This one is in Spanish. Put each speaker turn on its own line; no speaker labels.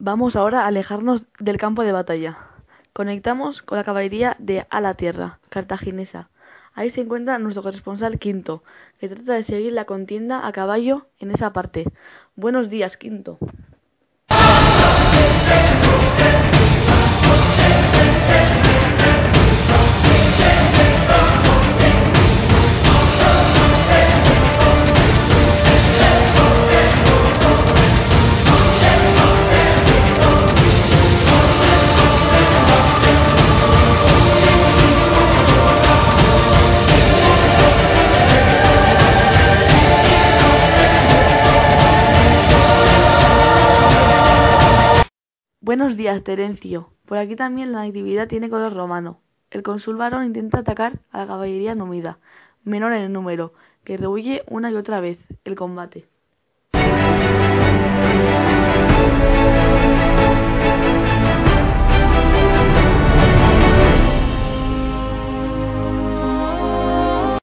Vamos ahora a alejarnos del campo de batalla. Conectamos con la caballería de A la Tierra, cartaginesa. Ahí se encuentra nuestro corresponsal Quinto, que trata de seguir la contienda a caballo en esa parte. Buenos días, Quinto. Buenos días, Terencio. Por aquí también la actividad tiene color romano. El cónsul varón intenta atacar a la caballería numida, menor en número, que rehuye una y otra vez el combate.